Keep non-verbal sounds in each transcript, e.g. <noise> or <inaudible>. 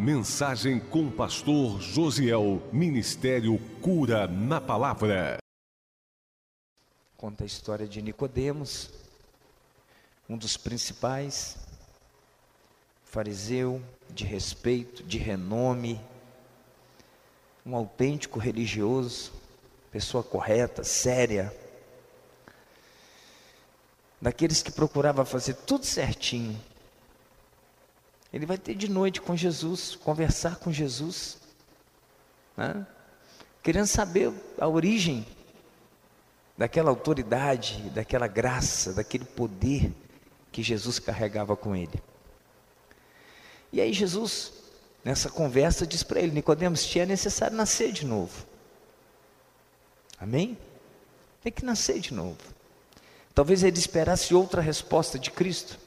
Mensagem com o pastor Josiel. Ministério Cura na Palavra. Conta a história de Nicodemos, um dos principais fariseu de respeito, de renome, um autêntico religioso, pessoa correta, séria, daqueles que procurava fazer tudo certinho. Ele vai ter de noite com Jesus, conversar com Jesus, né? querendo saber a origem daquela autoridade, daquela graça, daquele poder que Jesus carregava com ele. E aí Jesus, nessa conversa, diz para ele: Nicodemos, te é necessário nascer de novo. Amém? Tem que nascer de novo. Talvez ele esperasse outra resposta de Cristo.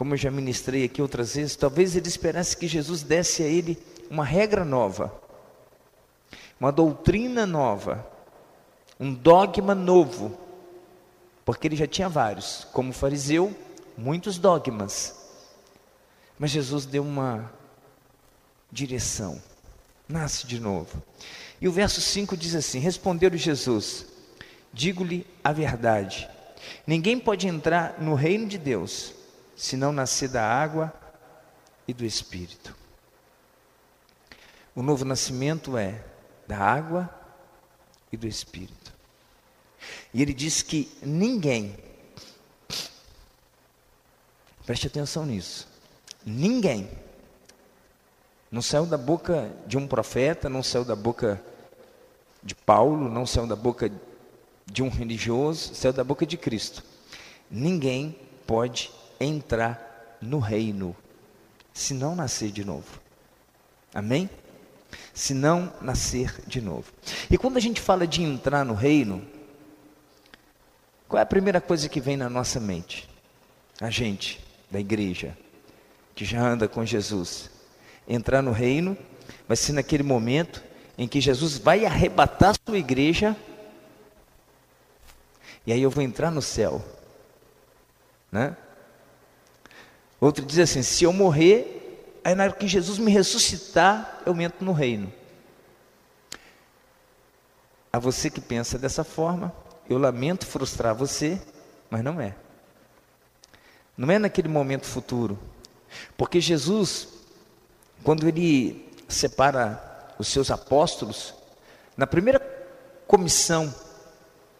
Como eu já ministrei aqui outras vezes, talvez ele esperasse que Jesus desse a ele uma regra nova, uma doutrina nova, um dogma novo, porque ele já tinha vários, como fariseu, muitos dogmas. Mas Jesus deu uma direção, nasce de novo. E o verso 5 diz assim: Respondeu-lhe Jesus: Digo-lhe a verdade. Ninguém pode entrar no reino de Deus se não nascer da água e do Espírito. O novo nascimento é da água e do Espírito. E ele diz que ninguém, preste atenção nisso, ninguém, não saiu da boca de um profeta, não saiu da boca de Paulo, não saiu da boca de um religioso, saiu da boca de Cristo. Ninguém pode entrar no reino se não nascer de novo. Amém? Se não nascer de novo. E quando a gente fala de entrar no reino, qual é a primeira coisa que vem na nossa mente? A gente, da igreja, que já anda com Jesus. Entrar no reino vai ser naquele momento em que Jesus vai arrebatar sua igreja e aí eu vou entrar no céu. Né? Outro diz assim: se eu morrer, aí na hora que Jesus me ressuscitar, eu entro no reino. A você que pensa dessa forma, eu lamento frustrar você, mas não é. Não é naquele momento futuro. Porque Jesus, quando ele separa os seus apóstolos, na primeira comissão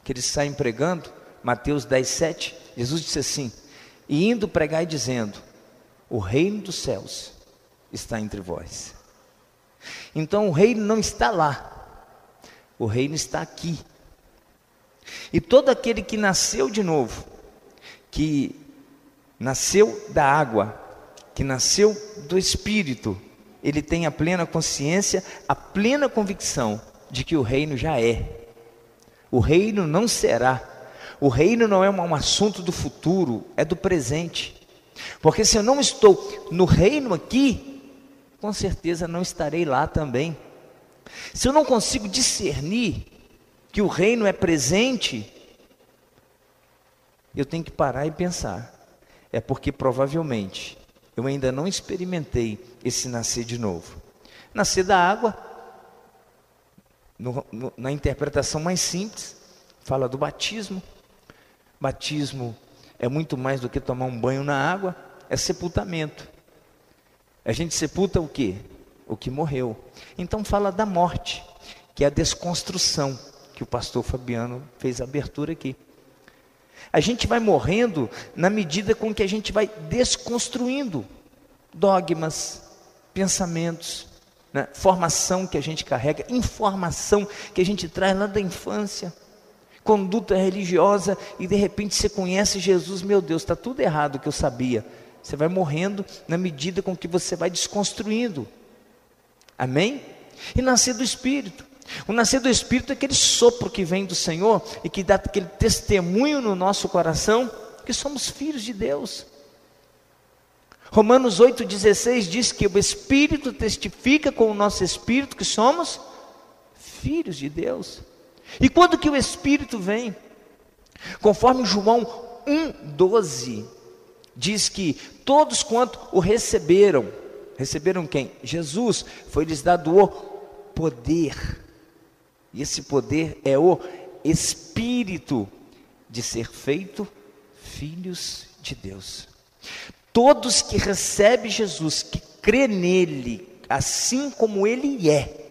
que eles saem pregando, Mateus 10, 7, Jesus disse assim: E indo pregar e dizendo: O reino dos céus está entre vós. Então o reino não está lá, o reino está aqui. E todo aquele que nasceu de novo, que nasceu da água, que nasceu do Espírito, ele tem a plena consciência, a plena convicção de que o reino já é. O reino não será. O reino não é um assunto do futuro, é do presente. Porque se eu não estou no reino aqui, com certeza não estarei lá também. Se eu não consigo discernir que o reino é presente, eu tenho que parar e pensar. É porque provavelmente eu ainda não experimentei esse nascer de novo. Nascer da água no, no, na interpretação mais simples, fala do batismo. Batismo é muito mais do que tomar um banho na água, é sepultamento. A gente sepulta o que? O que morreu. Então fala da morte, que é a desconstrução, que o pastor Fabiano fez a abertura aqui. A gente vai morrendo na medida com que a gente vai desconstruindo dogmas, pensamentos, né? formação que a gente carrega, informação que a gente traz lá da infância, conduta religiosa, e de repente você conhece Jesus, meu Deus, está tudo errado que eu sabia. Você vai morrendo na medida com que você vai desconstruindo. Amém? E nascer do Espírito. O nascer do Espírito é aquele sopro que vem do Senhor e que dá aquele testemunho no nosso coração que somos filhos de Deus. Romanos 8,16 diz que o Espírito testifica com o nosso Espírito que somos filhos de Deus. E quando que o Espírito vem? Conforme João 1,12 diz que todos quanto o receberam, Receberam quem? Jesus. Foi-lhes dado o poder. E esse poder é o espírito de ser feito filhos de Deus. Todos que recebem Jesus, que crê nele, assim como ele é.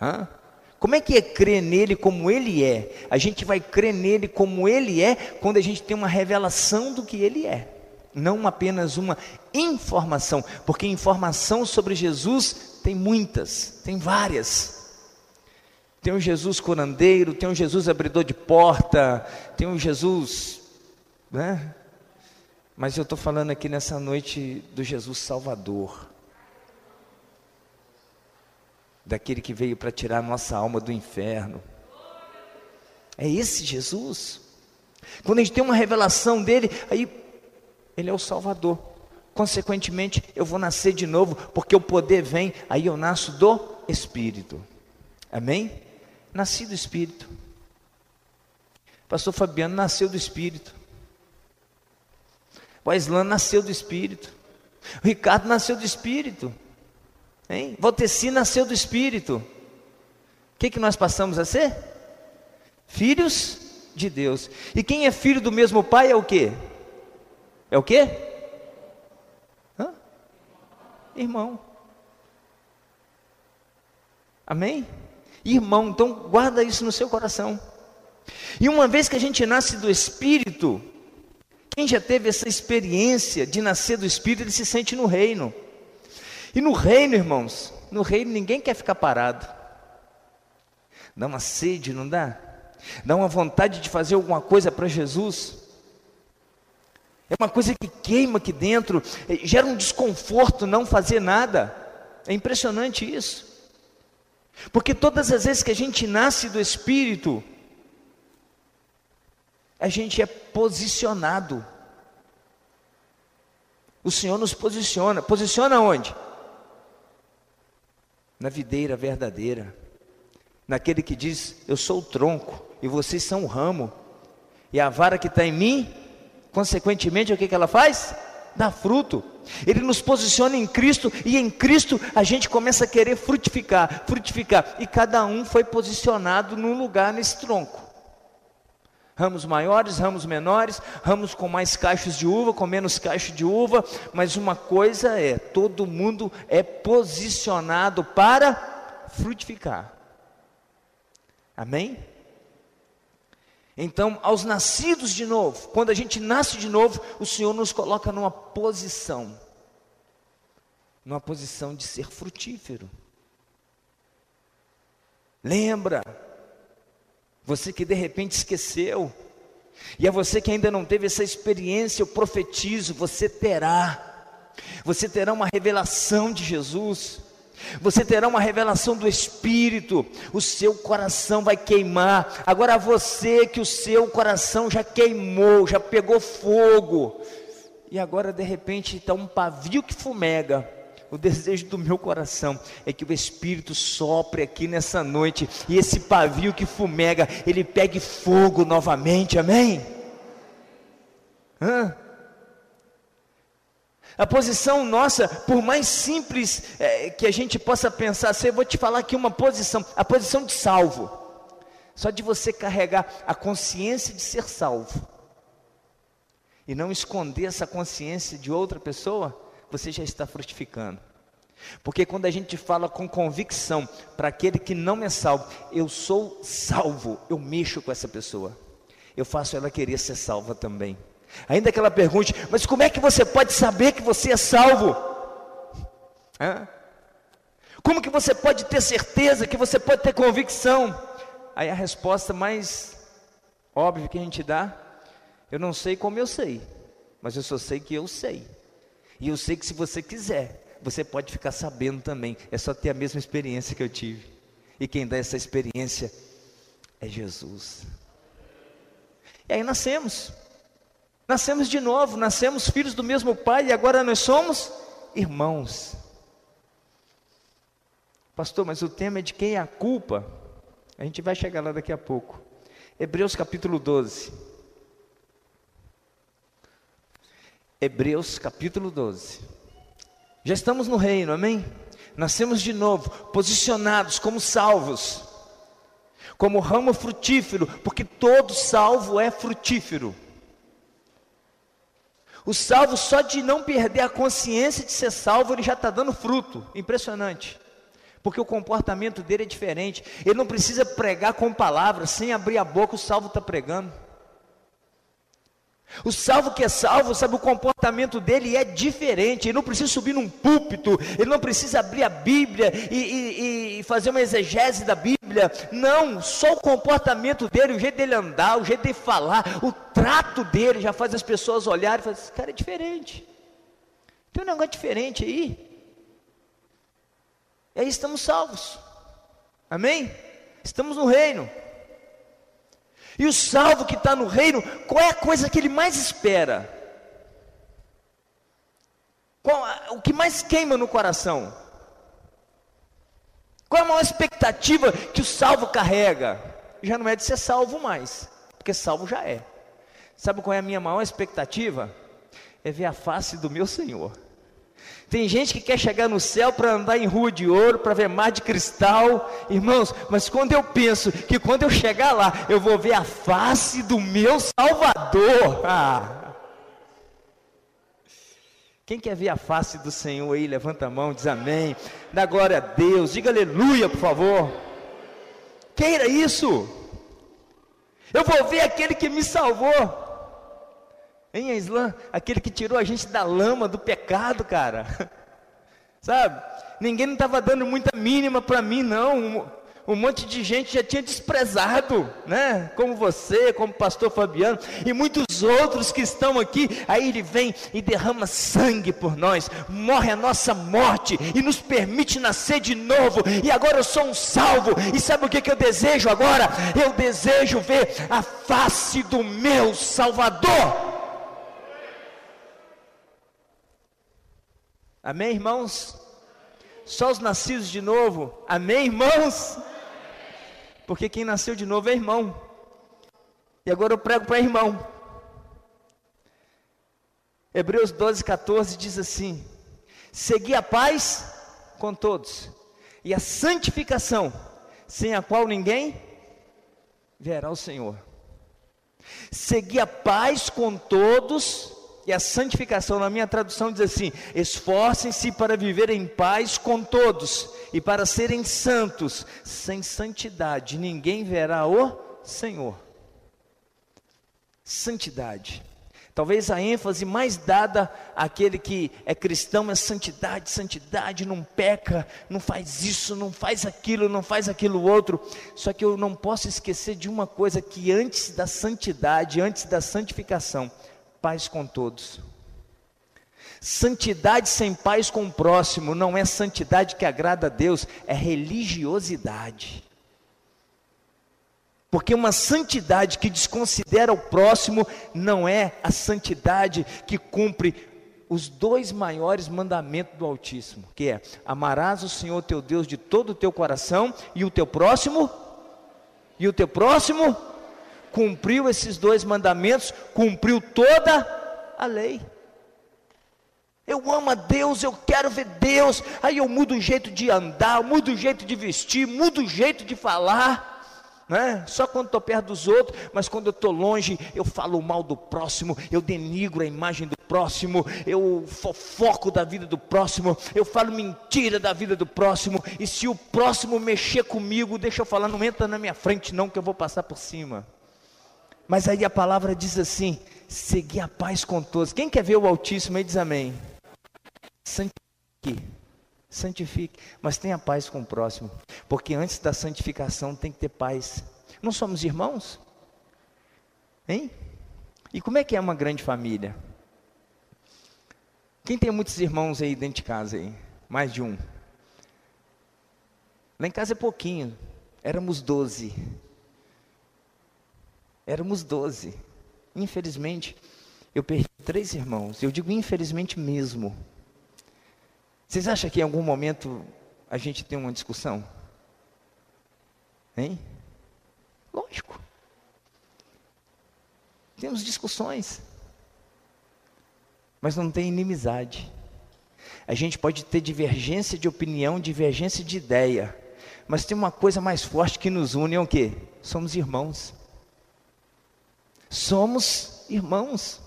Hã? Como é que é crer nele como ele é? A gente vai crer nele como ele é quando a gente tem uma revelação do que ele é, não apenas uma informação, porque informação sobre Jesus tem muitas, tem várias. Tem um Jesus curandeiro, tem um Jesus abridor de porta, tem um Jesus, né? Mas eu estou falando aqui nessa noite do Jesus Salvador, daquele que veio para tirar nossa alma do inferno. É esse Jesus. Quando a gente tem uma revelação dele, aí ele é o Salvador. Consequentemente, eu vou nascer de novo, porque o poder vem, aí eu nasço do Espírito. Amém? Nasci do Espírito. Pastor Fabiano nasceu do Espírito. O Aislan nasceu do Espírito. O Ricardo nasceu do Espírito. Hein? Valteci nasceu do Espírito. O que, que nós passamos a ser? Filhos de Deus. E quem é filho do mesmo pai é o quê? É o quê? Hã? Irmão. Amém? Irmão, então guarda isso no seu coração. E uma vez que a gente nasce do Espírito, quem já teve essa experiência de nascer do Espírito, ele se sente no reino. E no reino, irmãos, no reino ninguém quer ficar parado. Dá uma sede, não dá? Dá uma vontade de fazer alguma coisa para Jesus. É uma coisa que queima aqui dentro, é, gera um desconforto não fazer nada. É impressionante isso. Porque todas as vezes que a gente nasce do Espírito, a gente é posicionado. O Senhor nos posiciona. Posiciona onde? Na videira verdadeira. Naquele que diz: Eu sou o tronco e vocês são o ramo. E a vara que está em mim, consequentemente, o que, que ela faz? Dá fruto. Ele nos posiciona em Cristo e em Cristo a gente começa a querer frutificar, frutificar. E cada um foi posicionado num lugar nesse tronco. Ramos maiores, ramos menores, ramos com mais cachos de uva, com menos cachos de uva, mas uma coisa é: todo mundo é posicionado para frutificar. Amém? Então, aos nascidos de novo, quando a gente nasce de novo, o Senhor nos coloca numa posição, numa posição de ser frutífero. Lembra, você que de repente esqueceu, e é você que ainda não teve essa experiência, eu profetizo, você terá. Você terá uma revelação de Jesus. Você terá uma revelação do Espírito, o seu coração vai queimar. Agora você que o seu coração já queimou, já pegou fogo, e agora de repente está um pavio que fumega o desejo do meu coração é que o Espírito sopre aqui nessa noite e esse pavio que fumega, ele pegue fogo novamente, amém? Hã? A posição nossa, por mais simples é, que a gente possa pensar, eu vou te falar aqui uma posição, a posição de salvo. Só de você carregar a consciência de ser salvo e não esconder essa consciência de outra pessoa, você já está frutificando. Porque quando a gente fala com convicção para aquele que não é salvo, eu sou salvo, eu mexo com essa pessoa. Eu faço ela querer ser salva também. Ainda que ela pergunte, mas como é que você pode saber que você é salvo? Hã? Como que você pode ter certeza, que você pode ter convicção? Aí a resposta mais óbvia que a gente dá, eu não sei como eu sei, mas eu só sei que eu sei. E eu sei que se você quiser, você pode ficar sabendo também. É só ter a mesma experiência que eu tive. E quem dá essa experiência é Jesus. E aí nascemos. Nascemos de novo, nascemos filhos do mesmo pai e agora nós somos irmãos. Pastor, mas o tema é de quem é a culpa? A gente vai chegar lá daqui a pouco. Hebreus capítulo 12. Hebreus capítulo 12. Já estamos no reino, amém? Nascemos de novo, posicionados como salvos, como ramo frutífero, porque todo salvo é frutífero. O salvo, só de não perder a consciência de ser salvo, ele já está dando fruto. Impressionante. Porque o comportamento dele é diferente. Ele não precisa pregar com palavras, sem abrir a boca, o salvo está pregando. O salvo que é salvo, sabe, o comportamento dele é diferente. Ele não precisa subir num púlpito, ele não precisa abrir a Bíblia e, e, e, fazer uma exegese da Bíblia. Não, só o comportamento dele, o jeito dele andar, o jeito dele falar, o trato dele já faz as pessoas olharem e falar: esse cara é diferente. Tem um negócio diferente aí. E aí estamos salvos. Amém? Estamos no reino. E o salvo que está no reino, qual é a coisa que ele mais espera? Qual, o que mais queima no coração? Qual é a maior expectativa que o salvo carrega? Já não é de ser salvo mais, porque salvo já é. Sabe qual é a minha maior expectativa? É ver a face do meu Senhor. Tem gente que quer chegar no céu para andar em rua de ouro, para ver mar de cristal, irmãos, mas quando eu penso que quando eu chegar lá, eu vou ver a face do meu Salvador. Ah. Quem quer ver a face do Senhor aí, levanta a mão, diz amém. Dá glória a Deus, diga aleluia, por favor. Queira isso. Eu vou ver aquele que me salvou. Em Islã, aquele que tirou a gente da lama, do pecado, cara. <laughs> Sabe? Ninguém não estava dando muita mínima para mim, não. Um, um, monte de gente já tinha desprezado, né? Como você, como pastor Fabiano e muitos outros que estão aqui. Aí ele vem e derrama sangue por nós, morre a nossa morte e nos permite nascer de novo. E agora eu sou um salvo. E sabe o que, que eu desejo agora? Eu desejo ver a face do meu Salvador. Amém, irmãos? Só os nascidos de novo. Amém, irmãos? Porque quem nasceu de novo é irmão. E agora eu prego para irmão. Hebreus 12, 14 diz assim: Segui a paz com todos, e a santificação, sem a qual ninguém verá o Senhor. Segui a paz com todos, e a santificação, na minha tradução, diz assim: esforcem-se para viver em paz com todos e para serem santos. Sem santidade, ninguém verá o Senhor. Santidade. Talvez a ênfase mais dada àquele que é cristão é santidade, santidade, não peca, não faz isso, não faz aquilo, não faz aquilo outro. Só que eu não posso esquecer de uma coisa que antes da santidade, antes da santificação, paz com todos. Santidade sem paz com o próximo não é santidade que agrada a Deus, é religiosidade. Porque uma santidade que desconsidera o próximo não é a santidade que cumpre os dois maiores mandamentos do Altíssimo, que é: amarás o Senhor teu Deus de todo o teu coração e o teu próximo e o teu próximo cumpriu esses dois mandamentos, cumpriu toda a lei. Eu amo a Deus, eu quero ver Deus. Aí eu mudo o jeito de andar, mudo o jeito de vestir, mudo o jeito de falar. Né? Só quando estou perto dos outros, mas quando eu estou longe, eu falo mal do próximo, eu denigro a imagem do próximo, eu fofoco da vida do próximo, eu falo mentira da vida do próximo, e se o próximo mexer comigo, deixa eu falar, não entra na minha frente, não, que eu vou passar por cima. Mas aí a palavra diz assim: seguir a paz com todos. Quem quer ver o Altíssimo aí diz amém. Santifique, santifique, mas tenha paz com o próximo, porque antes da santificação tem que ter paz. Não somos irmãos? Hein? E como é que é uma grande família? Quem tem muitos irmãos aí dentro de casa aí? Mais de um. Lá em casa é pouquinho, éramos doze. Éramos doze. Infelizmente, eu perdi três irmãos. Eu digo infelizmente mesmo. Vocês acham que em algum momento a gente tem uma discussão? Hein? Lógico. Temos discussões. Mas não tem inimizade. A gente pode ter divergência de opinião, divergência de ideia, mas tem uma coisa mais forte que nos une, é o quê? Somos irmãos. Somos irmãos.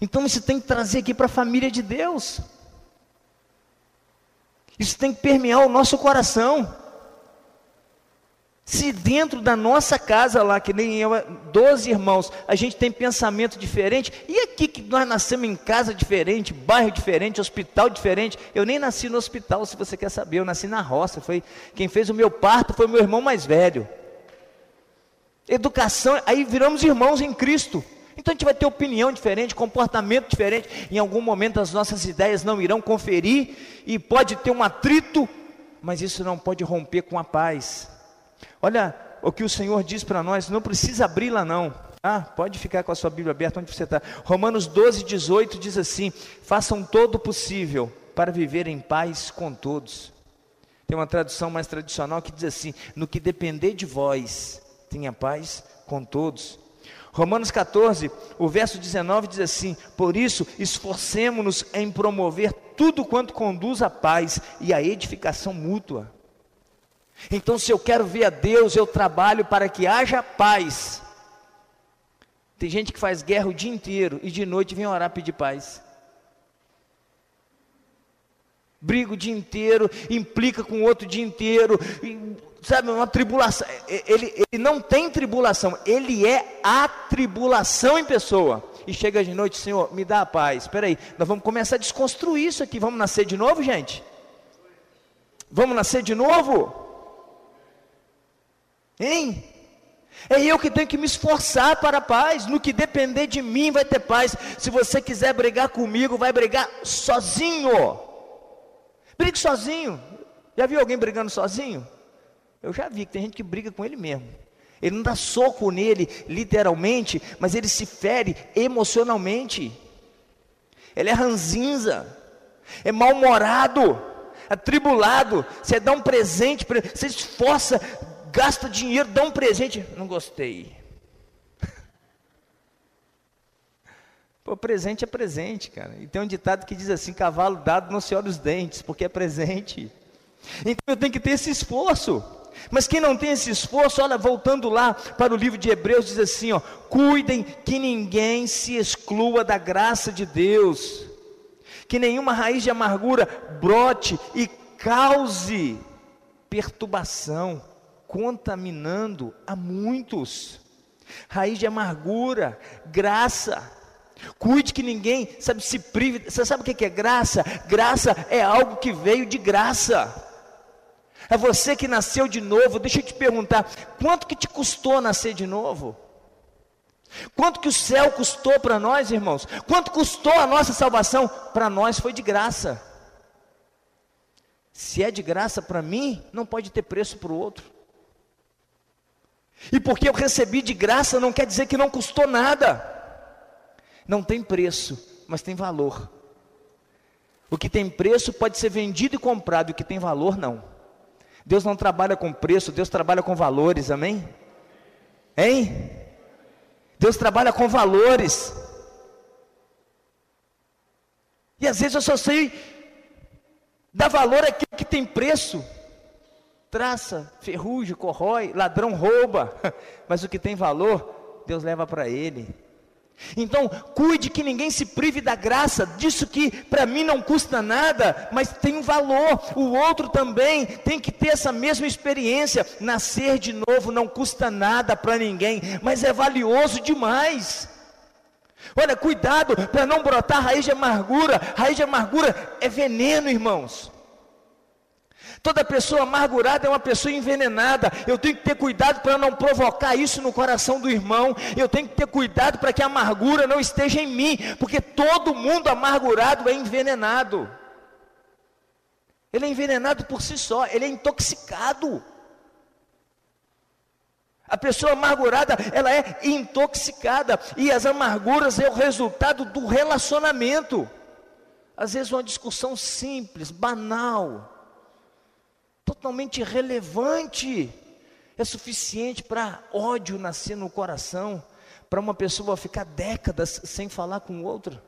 Então isso tem que trazer aqui para a família de Deus. Isso tem que permear o nosso coração. Se dentro da nossa casa lá, que nem eu, 12 irmãos, a gente tem pensamento diferente, e aqui que nós nascemos em casa diferente, bairro diferente, hospital diferente, eu nem nasci no hospital, se você quer saber, eu nasci na roça, foi quem fez o meu parto foi meu irmão mais velho. Educação, aí viramos irmãos em Cristo. Então a gente vai ter opinião diferente, comportamento diferente. Em algum momento as nossas ideias não irão conferir e pode ter um atrito, mas isso não pode romper com a paz. Olha o que o Senhor diz para nós, não precisa abri-la não. Ah, pode ficar com a sua Bíblia aberta onde você está. Romanos 12, 18 diz assim: façam todo o possível para viver em paz com todos. Tem uma tradução mais tradicional que diz assim: no que depender de vós, tenha paz com todos. Romanos 14, o verso 19 diz assim: Por isso, esforcemo-nos em promover tudo quanto conduz à paz e à edificação mútua. Então, se eu quero ver a Deus, eu trabalho para que haja paz. Tem gente que faz guerra o dia inteiro e de noite vem orar pedir paz. Briga o dia inteiro, implica com o outro o dia inteiro, sabe, uma tribulação. Ele, ele não tem tribulação, ele é a tribulação em pessoa. E chega de noite, Senhor, me dá a paz. Espera aí, nós vamos começar a desconstruir isso aqui. Vamos nascer de novo, gente? Vamos nascer de novo? Hein? É eu que tenho que me esforçar para a paz. No que depender de mim vai ter paz. Se você quiser brigar comigo, vai brigar sozinho. Brigue sozinho. Já viu alguém brigando sozinho? Eu já vi que tem gente que briga com ele mesmo. Ele não dá soco nele, literalmente, mas ele se fere emocionalmente. Ele é ranzinza, é mal-humorado, atribulado. Você dá um presente, você esforça, gasta dinheiro, dá um presente. Não gostei. Pô, presente é presente, cara. E tem um ditado que diz assim: cavalo dado não se olha os dentes, porque é presente. Então eu tenho que ter esse esforço. Mas quem não tem esse esforço, olha, voltando lá para o livro de Hebreus, diz assim: ó, cuidem que ninguém se exclua da graça de Deus, que nenhuma raiz de amargura brote e cause perturbação contaminando a muitos. Raiz de amargura, graça. Cuide que ninguém, sabe, se prive. Você sabe o que é graça? Graça é algo que veio de graça. É você que nasceu de novo. Deixa eu te perguntar, quanto que te custou nascer de novo? Quanto que o céu custou para nós, irmãos? Quanto custou a nossa salvação? Para nós foi de graça. Se é de graça para mim, não pode ter preço para o outro. E porque eu recebi de graça não quer dizer que não custou nada. Não tem preço, mas tem valor. O que tem preço pode ser vendido e comprado, o que tem valor não. Deus não trabalha com preço, Deus trabalha com valores, amém? Hein? Deus trabalha com valores. E às vezes eu só sei dar valor àquilo que tem preço traça, ferrugem, corrói, ladrão rouba, <laughs> mas o que tem valor, Deus leva para ele. Então, cuide que ninguém se prive da graça, disso que para mim não custa nada, mas tem um valor. O outro também tem que ter essa mesma experiência. Nascer de novo não custa nada para ninguém, mas é valioso demais. Olha, cuidado para não brotar raiz de amargura. Raiz de amargura é veneno, irmãos. Toda pessoa amargurada é uma pessoa envenenada. Eu tenho que ter cuidado para não provocar isso no coração do irmão. Eu tenho que ter cuidado para que a amargura não esteja em mim, porque todo mundo amargurado é envenenado. Ele é envenenado por si só, ele é intoxicado. A pessoa amargurada, ela é intoxicada, e as amarguras é o resultado do relacionamento. Às vezes uma discussão simples, banal, totalmente irrelevante, é suficiente para ódio nascer no coração, para uma pessoa ficar décadas sem falar com outra.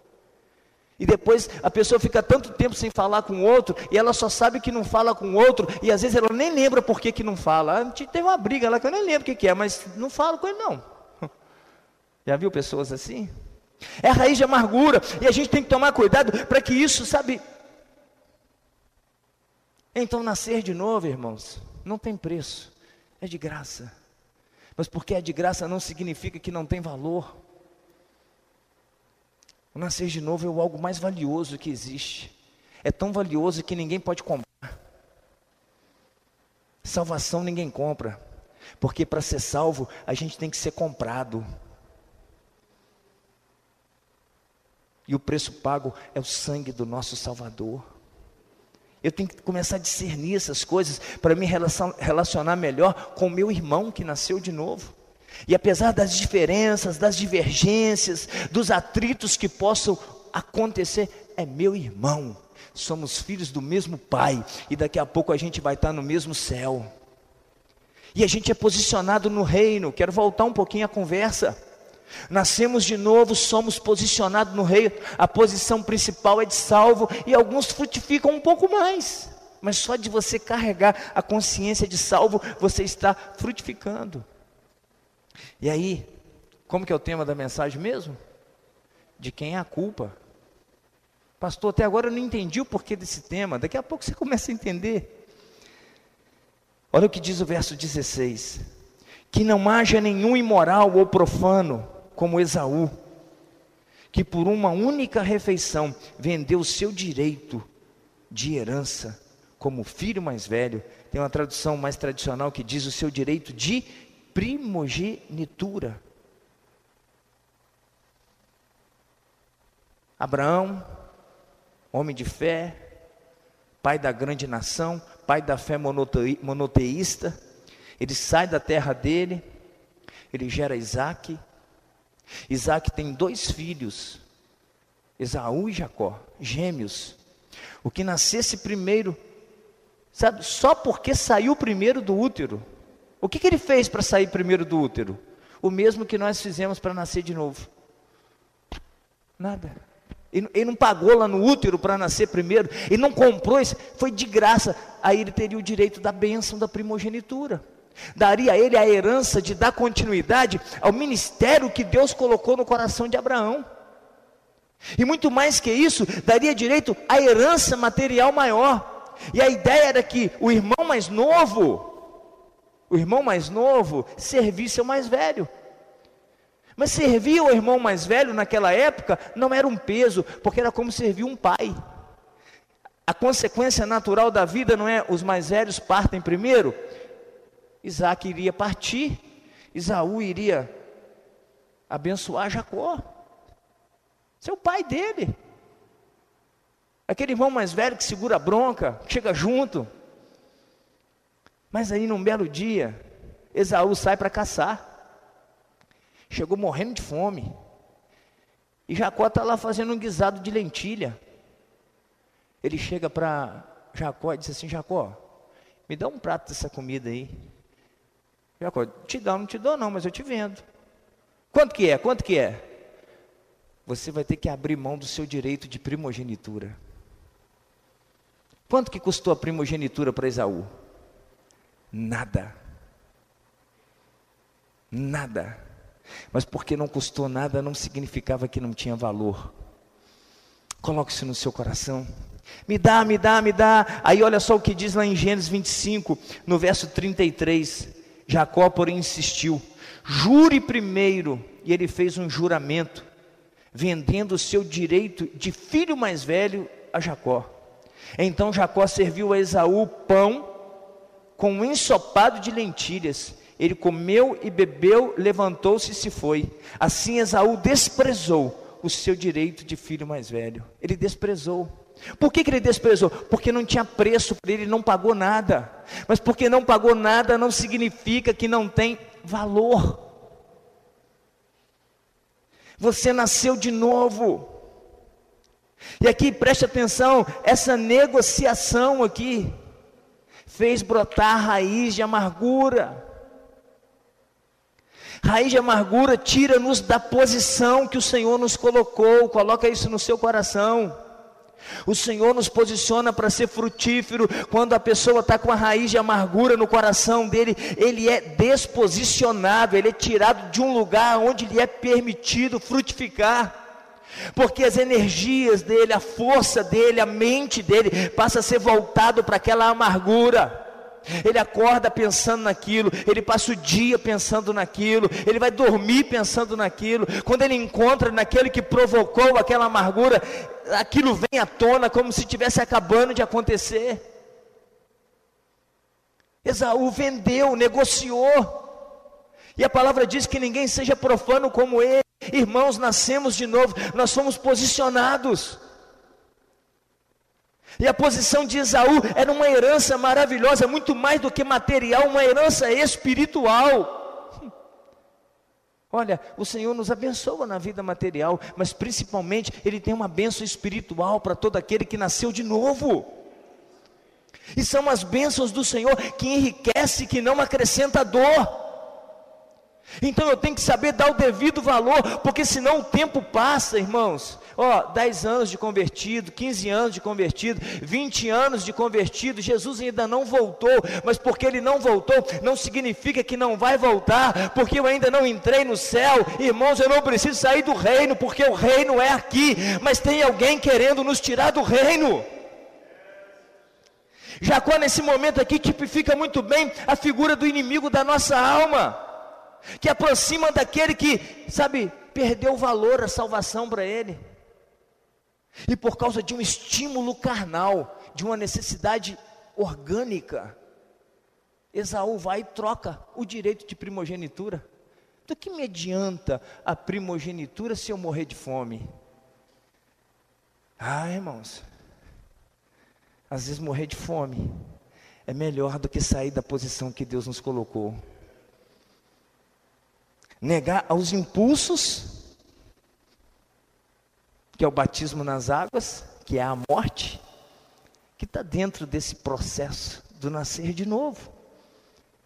E depois a pessoa fica tanto tempo sem falar com o outro, e ela só sabe que não fala com o outro, e às vezes ela nem lembra por que, que não fala. Ah, teve uma briga lá que eu nem lembro o que, que é, mas não falo com ele não. <laughs> Já viu pessoas assim? É raiz de amargura, e a gente tem que tomar cuidado para que isso, sabe? Então, nascer de novo, irmãos, não tem preço, é de graça. Mas porque é de graça não significa que não tem valor. O nascer de novo é algo mais valioso que existe. É tão valioso que ninguém pode comprar. Salvação ninguém compra. Porque para ser salvo, a gente tem que ser comprado. E o preço pago é o sangue do nosso Salvador. Eu tenho que começar a discernir essas coisas para me relacionar melhor com o meu irmão que nasceu de novo. E apesar das diferenças, das divergências, dos atritos que possam acontecer, é meu irmão. Somos filhos do mesmo pai e daqui a pouco a gente vai estar no mesmo céu. E a gente é posicionado no reino. Quero voltar um pouquinho à conversa. Nascemos de novo, somos posicionados no reino. A posição principal é de salvo e alguns frutificam um pouco mais. Mas só de você carregar a consciência de salvo, você está frutificando. E aí, como que é o tema da mensagem mesmo? De quem é a culpa? Pastor, até agora eu não entendi o porquê desse tema. Daqui a pouco você começa a entender. Olha o que diz o verso 16: Que não haja nenhum imoral ou profano, como Esaú, que por uma única refeição vendeu o seu direito de herança como filho mais velho. Tem uma tradução mais tradicional que diz o seu direito de primogenitura. Abraão, homem de fé, pai da grande nação, pai da fé monoteísta, ele sai da terra dele, ele gera Isaac. Isaac tem dois filhos, Esaú e Jacó, gêmeos. O que nascesse primeiro, sabe, só porque saiu primeiro do útero, o que, que ele fez para sair primeiro do útero? O mesmo que nós fizemos para nascer de novo. Nada. Ele, ele não pagou lá no útero para nascer primeiro. Ele não comprou isso. Foi de graça. Aí ele teria o direito da bênção da primogenitura. Daria a ele a herança de dar continuidade ao ministério que Deus colocou no coração de Abraão. E muito mais que isso, daria direito à herança material maior. E a ideia era que o irmão mais novo o irmão mais novo servisse ao mais velho. Mas servir o irmão mais velho naquela época não era um peso, porque era como servir um pai. A consequência natural da vida não é os mais velhos partem primeiro. Isaac iria partir, Isaú iria abençoar Jacó, seu pai dele. Aquele irmão mais velho que segura a bronca, chega junto, mas aí num belo dia, Esaú sai para caçar. Chegou morrendo de fome. E Jacó está lá fazendo um guisado de lentilha. Ele chega para Jacó e diz assim: Jacó, me dá um prato dessa comida aí. Jacó, te dá, não te dou não, mas eu te vendo. Quanto que é? Quanto que é? Você vai ter que abrir mão do seu direito de primogenitura. Quanto que custou a primogenitura para Esaú? Nada. Nada. Mas porque não custou nada, não significava que não tinha valor. Coloque isso no seu coração. Me dá, me dá, me dá. Aí olha só o que diz lá em Gênesis 25, no verso 33. Jacó, porém, insistiu: jure primeiro. E ele fez um juramento, vendendo o seu direito de filho mais velho a Jacó. Então Jacó serviu a Esaú pão com um ensopado de lentilhas. Ele comeu e bebeu, levantou-se e se foi. Assim Esaú desprezou o seu direito de filho mais velho. Ele desprezou. Por que, que ele desprezou? Porque não tinha preço para ele, não pagou nada. Mas porque não pagou nada não significa que não tem valor. Você nasceu de novo. E aqui preste atenção, essa negociação aqui fez brotar raiz de amargura. Raiz de amargura tira-nos da posição que o Senhor nos colocou, coloca isso no seu coração. O Senhor nos posiciona para ser frutífero. Quando a pessoa está com a raiz de amargura no coração dele, ele é desposicionado, ele é tirado de um lugar onde lhe é permitido frutificar. Porque as energias dele, a força dele, a mente dele passa a ser voltado para aquela amargura. Ele acorda pensando naquilo, ele passa o dia pensando naquilo, ele vai dormir pensando naquilo. Quando ele encontra naquele que provocou aquela amargura, aquilo vem à tona como se estivesse acabando de acontecer. Esaú vendeu, negociou. E a palavra diz que ninguém seja profano como ele. Irmãos, nascemos de novo, nós somos posicionados. E a posição de Esaú era uma herança maravilhosa, muito mais do que material, uma herança espiritual. <laughs> Olha, o Senhor nos abençoa na vida material, mas principalmente Ele tem uma bênção espiritual para todo aquele que nasceu de novo. E são as bênçãos do Senhor que enriquece, que não acrescenta dor. Então eu tenho que saber dar o devido valor, porque senão o tempo passa, irmãos. Ó, oh, 10 anos de convertido, 15 anos de convertido, 20 anos de convertido, Jesus ainda não voltou, mas porque ele não voltou, não significa que não vai voltar, porque eu ainda não entrei no céu. Irmãos, eu não preciso sair do reino, porque o reino é aqui, mas tem alguém querendo nos tirar do reino. Jacó, nesse momento aqui, tipifica muito bem a figura do inimigo da nossa alma que aproxima daquele que, sabe, perdeu o valor, a salvação para ele. E por causa de um estímulo carnal, de uma necessidade orgânica, Esaú vai e troca o direito de primogenitura. Do que me adianta a primogenitura se eu morrer de fome? Ah, irmãos, às vezes morrer de fome é melhor do que sair da posição que Deus nos colocou negar aos impulsos, que é o batismo nas águas, que é a morte, que está dentro desse processo do nascer de novo.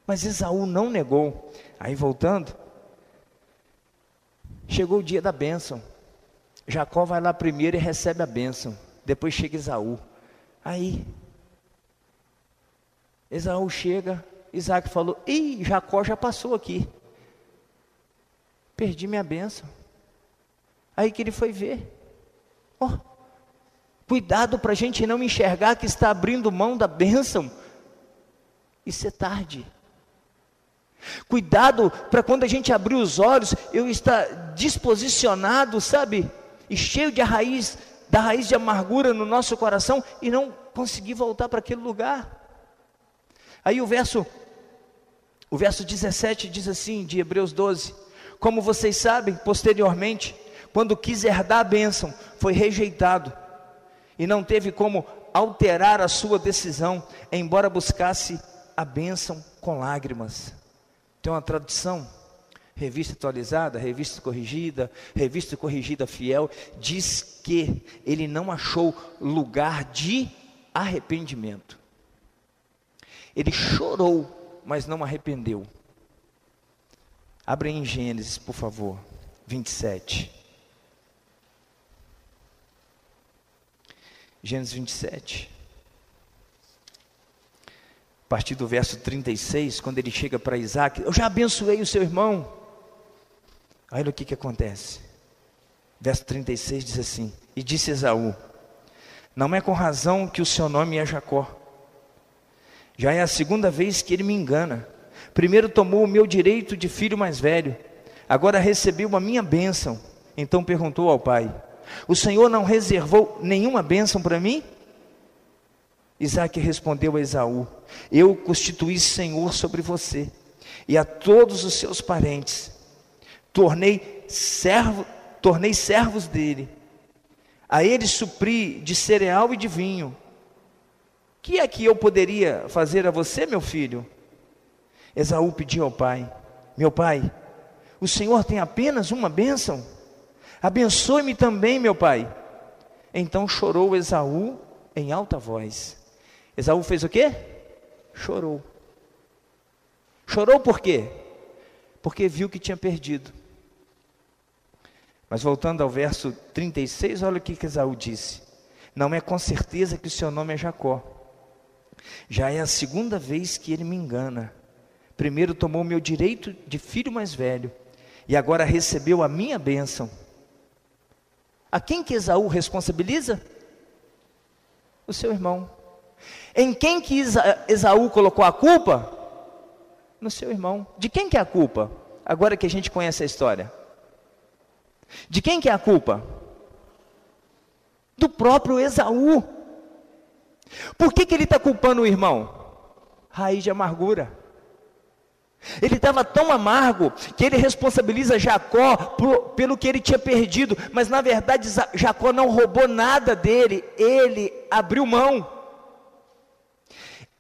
Mas Esaú não negou. Aí voltando, chegou o dia da bênção. Jacó vai lá primeiro e recebe a bênção. Depois chega Esaú. Aí, Esaú chega, Isaac falou: Ih, Jacó já passou aqui perdi minha bênção. Aí que ele foi ver. Oh, cuidado para a gente não enxergar que está abrindo mão da bênção. Isso é tarde. Cuidado para quando a gente abrir os olhos, eu estar disposicionado, sabe? E cheio de raiz, da raiz de amargura no nosso coração e não conseguir voltar para aquele lugar. Aí o verso o verso 17 diz assim, de Hebreus 12: como vocês sabem, posteriormente, quando quis herdar a bênção, foi rejeitado e não teve como alterar a sua decisão, embora buscasse a bênção com lágrimas. Tem uma tradução, revista atualizada, revista corrigida, revista corrigida fiel, diz que ele não achou lugar de arrependimento. Ele chorou, mas não arrependeu. Abra em Gênesis, por favor, 27. Gênesis 27. A partir do verso 36, quando ele chega para Isaac, eu já abençoei o seu irmão. Olha o que, que acontece. Verso 36 diz assim: E disse Esaú: Não é com razão que o seu nome é Jacó. Já é a segunda vez que ele me engana. Primeiro tomou o meu direito de filho mais velho, agora recebeu a minha bênção. Então perguntou ao pai: O Senhor não reservou nenhuma bênção para mim? Isaac respondeu a Esaú: Eu constituí Senhor sobre você e a todos os seus parentes. Tornei servo, tornei servos dele. A eles supri de cereal e de vinho. Que é que eu poderia fazer a você, meu filho? Esaú pediu ao pai: Meu pai, o Senhor tem apenas uma bênção? Abençoe-me também, meu pai. Então chorou Esaú em alta voz. Esaú fez o quê? Chorou. Chorou por quê? porque viu que tinha perdido. Mas voltando ao verso 36, olha o que, que Esaú disse: Não é com certeza que o seu nome é Jacó. Já é a segunda vez que ele me engana. Primeiro tomou meu direito de filho mais velho, e agora recebeu a minha bênção. A quem que Esaú responsabiliza? O seu irmão. Em quem que Esaú colocou a culpa? No seu irmão. De quem que é a culpa? Agora que a gente conhece a história. De quem que é a culpa? Do próprio Esaú. Por que, que ele está culpando o irmão? Raiz de amargura. Ele estava tão amargo que ele responsabiliza Jacó por, pelo que ele tinha perdido, mas na verdade Jacó não roubou nada dele, ele abriu mão.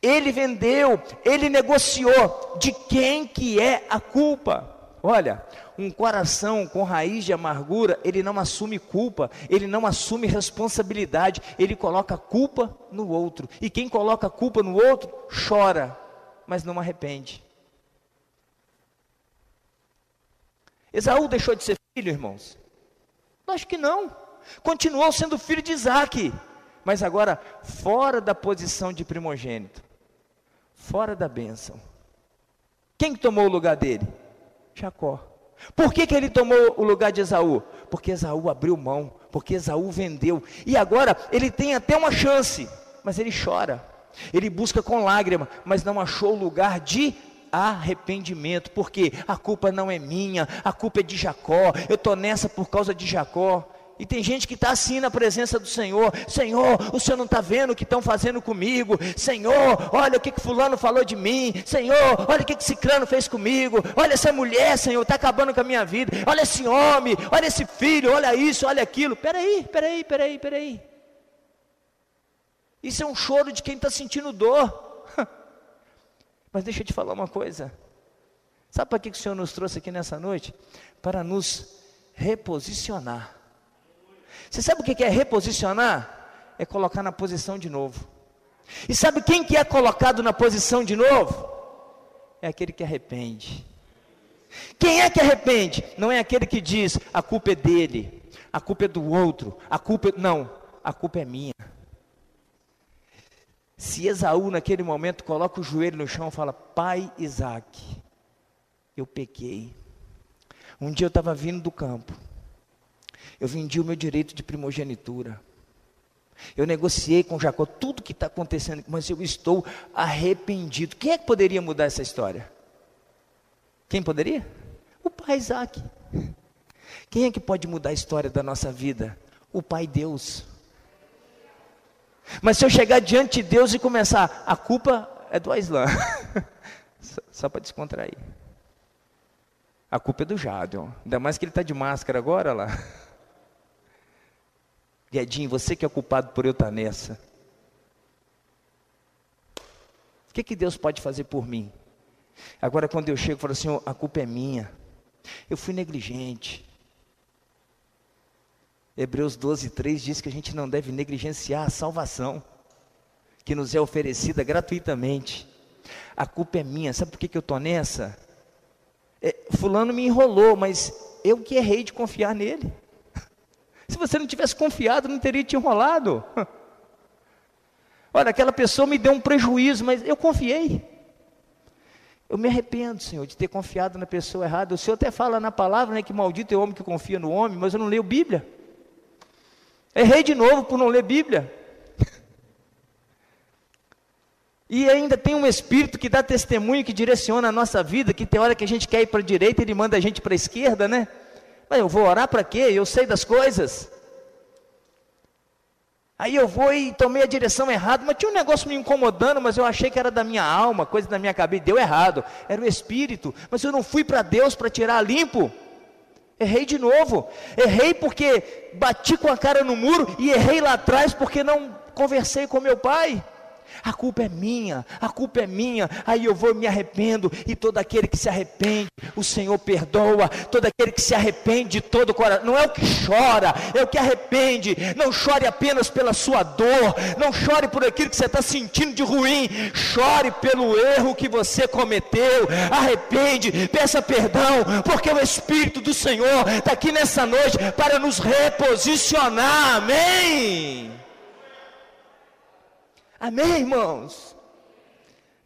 Ele vendeu, ele negociou. De quem que é a culpa? Olha, um coração com raiz de amargura, ele não assume culpa, ele não assume responsabilidade, ele coloca culpa no outro. E quem coloca culpa no outro, chora, mas não arrepende. Esaú deixou de ser filho, irmãos? Acho que não. Continuou sendo filho de Isaac, mas agora fora da posição de primogênito, fora da bênção. Quem tomou o lugar dele? Jacó. Por que, que ele tomou o lugar de Esaú? Porque Esaú abriu mão, porque Esaú vendeu. E agora ele tem até uma chance, mas ele chora. Ele busca com lágrima, mas não achou lugar de arrependimento, porque a culpa não é minha, a culpa é de Jacó, eu estou nessa por causa de Jacó. E tem gente que está assim na presença do Senhor: Senhor, o Senhor não está vendo o que estão fazendo comigo. Senhor, olha o que, que Fulano falou de mim. Senhor, olha o que, que Ciclano fez comigo. Olha essa mulher, Senhor, está acabando com a minha vida. Olha esse homem, olha esse filho, olha isso, olha aquilo. Peraí, peraí, peraí, peraí. Isso é um choro de quem está sentindo dor. <laughs> Mas deixa eu te falar uma coisa. Sabe para que o Senhor nos trouxe aqui nessa noite? Para nos reposicionar. Você sabe o que é reposicionar? É colocar na posição de novo. E sabe quem que é colocado na posição de novo? É aquele que arrepende. Quem é que arrepende? Não é aquele que diz a culpa é dele, a culpa é do outro, a culpa é... não, a culpa é minha. Se Esaú naquele momento coloca o joelho no chão e fala: Pai Isaac, eu pequei. Um dia eu estava vindo do campo, eu vendi o meu direito de primogenitura. Eu negociei com Jacó tudo que está acontecendo, mas eu estou arrependido. Quem é que poderia mudar essa história? Quem poderia? O pai Isaac. Quem é que pode mudar a história da nossa vida? O pai Deus. Mas se eu chegar diante de Deus e começar, a culpa é do Aislan. <laughs> só, para descontrair. A culpa é do Jadon. Ainda mais que ele está de máscara agora lá. <laughs> Guedinho, você que é culpado por eu estar tá nessa. O que, que Deus pode fazer por mim? Agora, quando eu chego, eu falo assim: a culpa é minha. Eu fui negligente. Hebreus 12, 3 diz que a gente não deve negligenciar a salvação, que nos é oferecida gratuitamente. A culpa é minha, sabe por que, que eu estou nessa? É, fulano me enrolou, mas eu que errei de confiar nele. <laughs> Se você não tivesse confiado, não teria te enrolado. <laughs> Olha, aquela pessoa me deu um prejuízo, mas eu confiei. Eu me arrependo, Senhor, de ter confiado na pessoa errada. O Senhor até fala na palavra né, que maldito é o homem que confia no homem, mas eu não leio Bíblia. Errei de novo por não ler Bíblia. E ainda tem um Espírito que dá testemunho, que direciona a nossa vida, que tem hora que a gente quer ir para a direita, ele manda a gente para a esquerda, né? Mas eu vou orar para quê? Eu sei das coisas. Aí eu vou e tomei a direção errada, mas tinha um negócio me incomodando, mas eu achei que era da minha alma, coisa da minha cabeça, deu errado. Era o Espírito, mas eu não fui para Deus para tirar limpo. Errei de novo. Errei porque bati com a cara no muro e errei lá atrás porque não conversei com meu pai. A culpa é minha, a culpa é minha. Aí eu vou e me arrependo, e todo aquele que se arrepende, o Senhor perdoa. Todo aquele que se arrepende de todo o coração, não é o que chora, é o que arrepende. Não chore apenas pela sua dor, não chore por aquilo que você está sentindo de ruim, chore pelo erro que você cometeu. Arrepende, peça perdão, porque o Espírito do Senhor está aqui nessa noite para nos reposicionar. Amém. Amém, irmãos?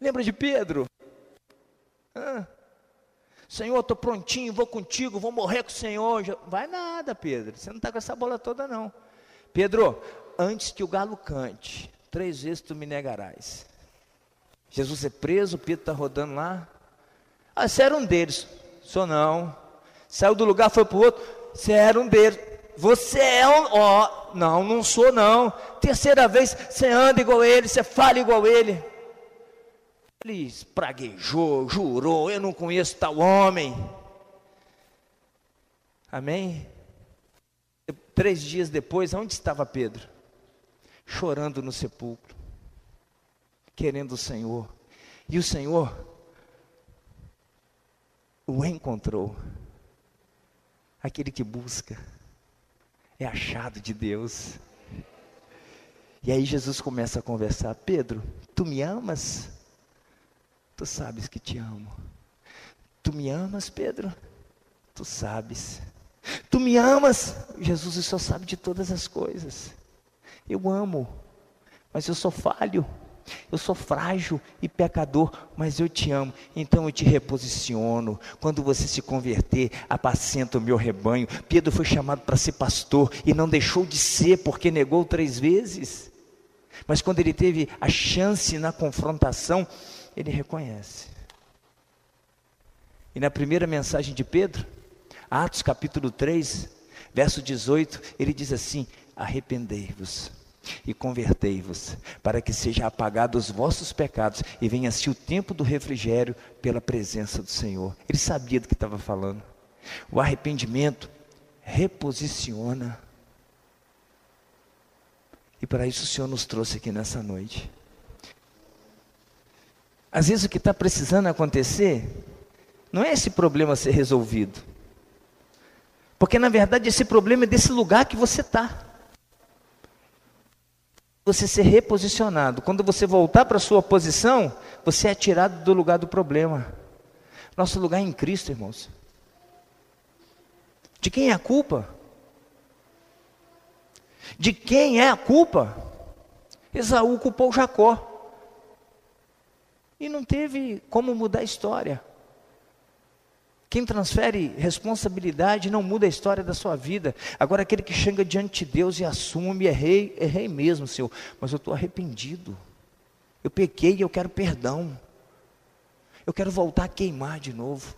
Lembra de Pedro? Senhor, estou prontinho, vou contigo, vou morrer com o Senhor. Vai nada, Pedro, você não está com essa bola toda, não. Pedro, antes que o galo cante, três vezes tu me negarás. Jesus é preso, Pedro está rodando lá. Ah, você era um deles. Sou não. Saiu do lugar, foi para o outro. Você era um deles. Você é um. Ó, não, não sou não. Terceira vez, você anda igual ele, você fala igual ele. Ele espraguejou, jurou, eu não conheço tal homem. Amém? Três dias depois, onde estava Pedro? Chorando no sepulcro, querendo o Senhor. E o Senhor o encontrou. Aquele que busca é achado de Deus. E aí Jesus começa a conversar: Pedro, tu me amas? Tu sabes que te amo. Tu me amas, Pedro? Tu sabes. Tu me amas? Jesus, Senhor sabe de todas as coisas. Eu amo, mas eu sou falho. Eu sou frágil e pecador, mas eu te amo, então eu te reposiciono. Quando você se converter, apacenta o meu rebanho. Pedro foi chamado para ser pastor e não deixou de ser porque negou três vezes. Mas quando ele teve a chance na confrontação, ele reconhece. E na primeira mensagem de Pedro, Atos capítulo 3, verso 18, ele diz assim: Arrependei-vos e convertei-vos, para que seja apagado os vossos pecados e venha assim o tempo do refrigério pela presença do Senhor. Ele sabia do que estava falando. O arrependimento reposiciona. E para isso o Senhor nos trouxe aqui nessa noite. Às vezes o que está precisando acontecer não é esse problema ser resolvido. Porque na verdade esse problema é desse lugar que você está você ser reposicionado. Quando você voltar para a sua posição, você é tirado do lugar do problema. Nosso lugar é em Cristo, irmãos. De quem é a culpa? De quem é a culpa? Esaú culpou Jacó. E não teve como mudar a história. Quem transfere responsabilidade não muda a história da sua vida. Agora, aquele que chega diante de Deus e assume, errei, errei mesmo, Senhor, mas eu estou arrependido. Eu pequei e eu quero perdão. Eu quero voltar a queimar de novo.